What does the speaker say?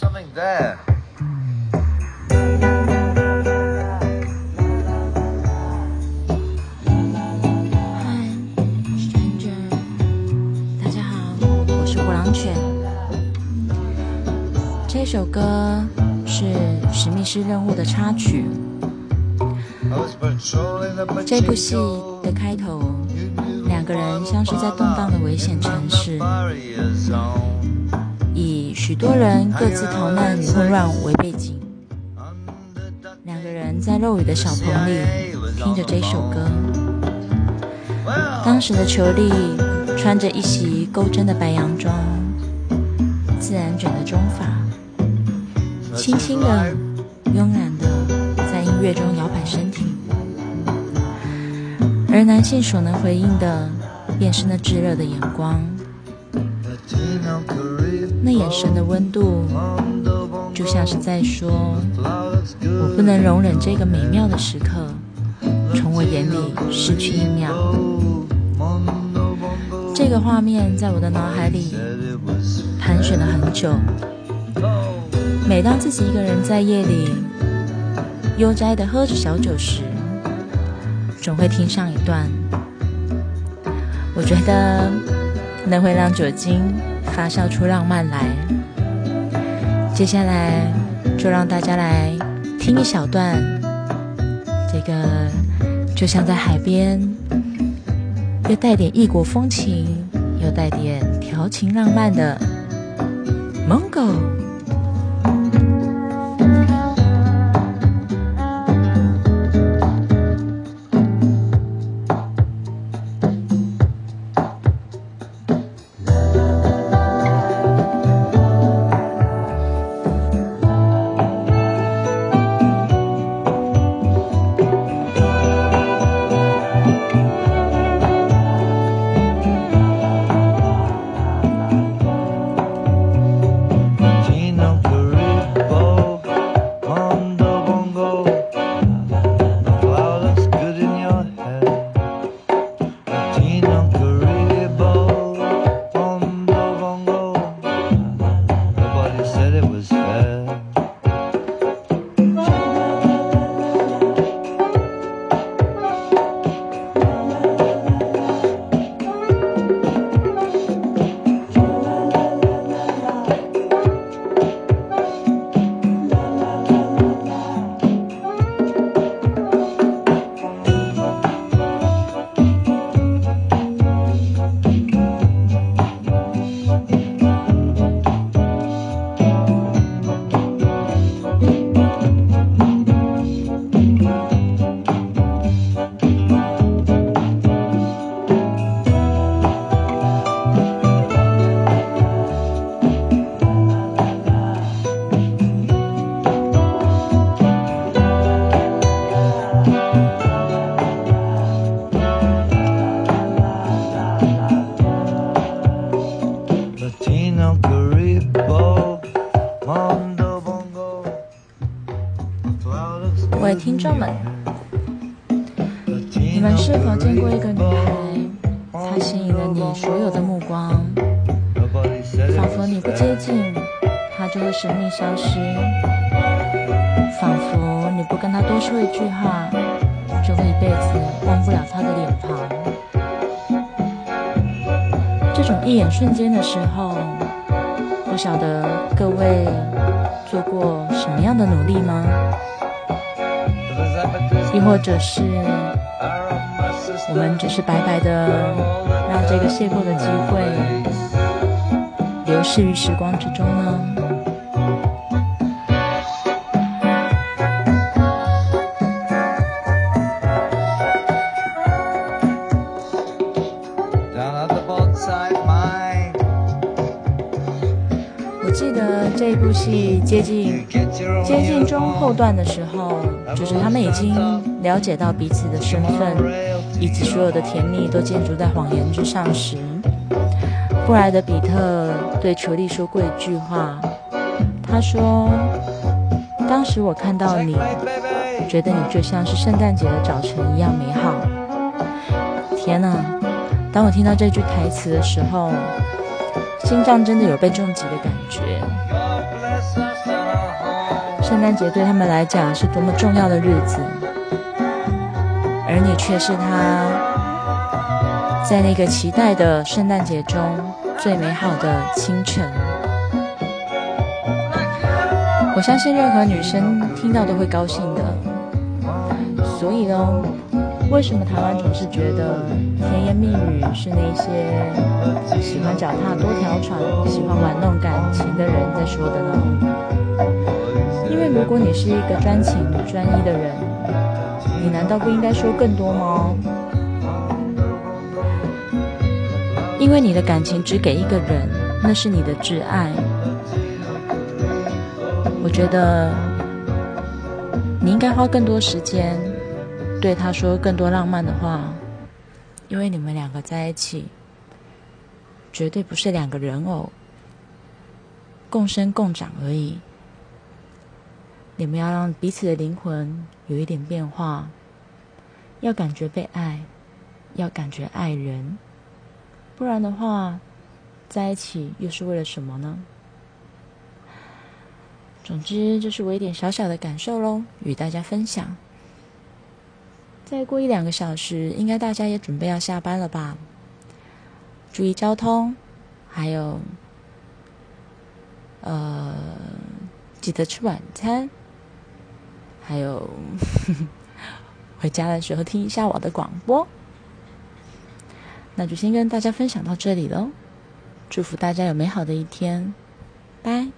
大家好，我是虎狼犬。这首歌是史密斯任务的插曲。这部戏的开头，两个人像是在动荡的危险城市。以许多人各自逃难与混乱为背景。两个人在漏雨的小棚里听着这首歌。当时的裘丽穿着一袭钩针的白洋装，自然卷的中发，轻轻的、慵懒的在音乐中摇摆身体。而男性所能回应的，便是那炙热的眼光，那眼神的温度，就像是在说：我不能容忍这个美妙的时刻从我眼里失去一秒。这个画面在我的脑海里盘旋了很久。每当自己一个人在夜里悠哉地喝着小酒时，总会听上一段。我觉得能会让酒精发酵出浪漫来。接下来就让大家来听一小段，这个就像在海边，又带点异国风情，又带点调情浪漫的 Mongo。各位听众们，你们是否见过一个女孩，她吸引了你所有的目光，仿佛你不接近，她就会神秘消失；仿佛你不跟她多说一句话，就会一辈子忘不了她的脸庞。这种一眼瞬间的时候，不晓得各位做过什么样的努力吗？亦或者是我们只是白白的让这个邂逅的机会流逝于时光之中呢？记得这部戏接近接近中后段的时候，就是他们已经了解到彼此的身份，以及所有的甜蜜都建筑在谎言之上时，布莱德比特对裘丽说过一句话，他说：“当时我看到你，Checkmate, baby. 觉得你就像是圣诞节的早晨一样美好。”天哪！当我听到这句台词的时候，心脏真的有被重击的感觉。圣诞节对他们来讲是多么重要的日子，而你却是他在那个期待的圣诞节中最美好的清晨。我相信任何女生听到都会高兴的。所以呢，为什么台湾总是觉得甜言蜜语是那些喜欢脚踏多条船、喜欢玩弄感情的人在说的呢？因为如果你是一个专情专一的人，你难道不应该说更多吗？因为你的感情只给一个人，那是你的挚爱。我觉得你应该花更多时间对他说更多浪漫的话，因为你们两个在一起绝对不是两个人偶共生共长而已。你们要让彼此的灵魂有一点变化，要感觉被爱，要感觉爱人，不然的话，在一起又是为了什么呢？总之，这是我一点小小的感受喽，与大家分享。再过一两个小时，应该大家也准备要下班了吧？注意交通，还有，呃，记得吃晚餐，还有 回家的时候听一下我的广播。那就先跟大家分享到这里喽，祝福大家有美好的一天，拜。